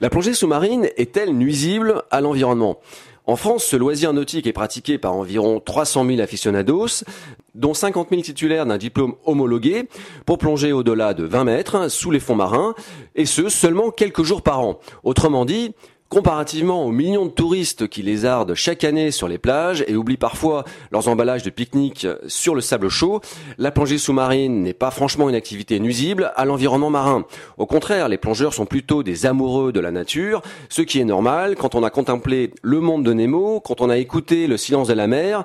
La plongée sous-marine est-elle nuisible à l'environnement? En France, ce loisir nautique est pratiqué par environ 300 000 aficionados, dont 50 000 titulaires d'un diplôme homologué, pour plonger au-delà de 20 mètres sous les fonds marins, et ce seulement quelques jours par an. Autrement dit, Comparativement aux millions de touristes qui lézardent chaque année sur les plages et oublient parfois leurs emballages de pique-nique sur le sable chaud, la plongée sous-marine n'est pas franchement une activité nuisible à l'environnement marin. Au contraire, les plongeurs sont plutôt des amoureux de la nature, ce qui est normal quand on a contemplé le monde de Nemo, quand on a écouté le silence de la mer,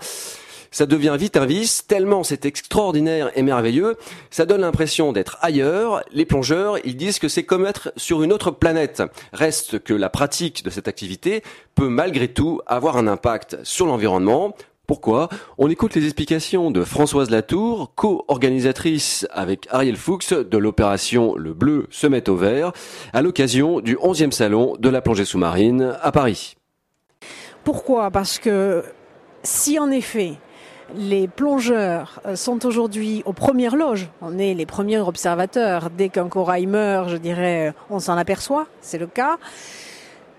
ça devient vite un vice, tellement c'est extraordinaire et merveilleux, ça donne l'impression d'être ailleurs. Les plongeurs, ils disent que c'est comme être sur une autre planète. Reste que la pratique de cette activité peut malgré tout avoir un impact sur l'environnement, pourquoi? On écoute les explications de Françoise Latour, co-organisatrice avec Ariel Fuchs de l'opération Le Bleu se met au vert, à l'occasion du 11e salon de la plongée sous-marine à Paris. Pourquoi? Parce que si en effet les plongeurs euh, sont aujourd'hui aux premières loges. On est les premiers observateurs. Dès qu'un corail meurt, je dirais, euh, on s'en aperçoit. C'est le cas.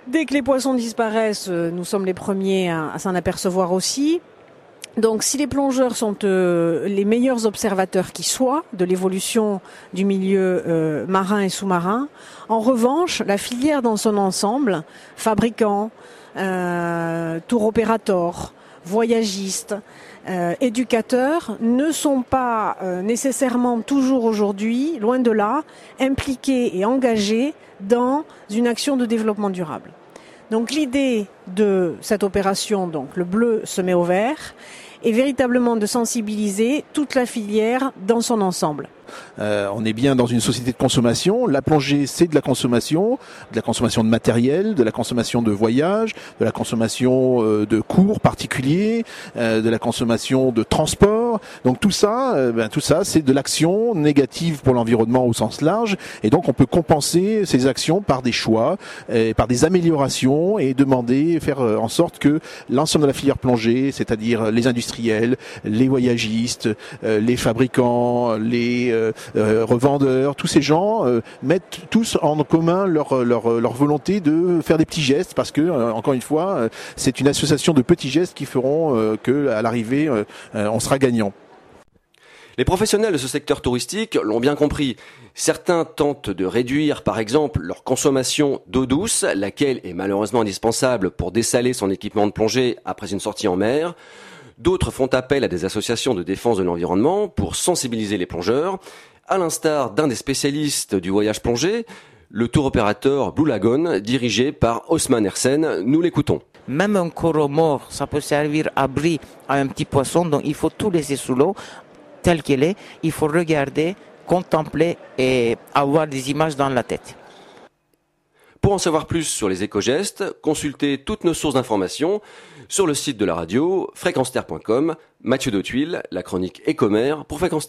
Dès que les poissons disparaissent, euh, nous sommes les premiers à, s'en apercevoir aussi. Donc si les plongeurs sont les meilleurs observateurs qui soient de l'évolution du milieu marin et sous-marin, en revanche, la filière dans son ensemble, fabricants, tour opérateurs, voyagistes, euh, éducateurs ne sont pas euh, nécessairement toujours aujourd'hui, loin de là, impliqués et engagés dans une action de développement durable. Donc l'idée de cette opération, donc le bleu se met au vert, est véritablement de sensibiliser toute la filière dans son ensemble. Euh, on est bien dans une société de consommation. La plongée, c'est de la consommation, de la consommation de matériel, de la consommation de voyage, de la consommation euh, de cours particuliers, euh, de la consommation de transport. Donc tout ça, ben, tout ça, c'est de l'action négative pour l'environnement au sens large. Et donc on peut compenser ces actions par des choix, par des améliorations et demander, faire en sorte que l'ensemble de la filière plongée, c'est-à-dire les industriels, les voyagistes, les fabricants, les revendeurs, tous ces gens euh, mettent tous en commun leur, leur, leur volonté de faire des petits gestes parce que encore une fois, c'est une association de petits gestes qui feront que à l'arrivée, on sera gagnant. Les professionnels de ce secteur touristique l'ont bien compris. Certains tentent de réduire, par exemple, leur consommation d'eau douce, laquelle est malheureusement indispensable pour dessaler son équipement de plongée après une sortie en mer. D'autres font appel à des associations de défense de l'environnement pour sensibiliser les plongeurs, à l'instar d'un des spécialistes du voyage plongé, le tour opérateur Blue Lagoon, dirigé par Osman Hersen. Nous l'écoutons. Même un coraux mort, ça peut servir abri à un petit poisson, donc il faut tout laisser sous l'eau, tel qu'il est. Il faut regarder, contempler et avoir des images dans la tête. Pour en savoir plus sur les éco-gestes, consultez toutes nos sources d'informations sur le site de la radio, fréquenceterre.com, Mathieu Dautuil, la chronique Écomère pour Fréquence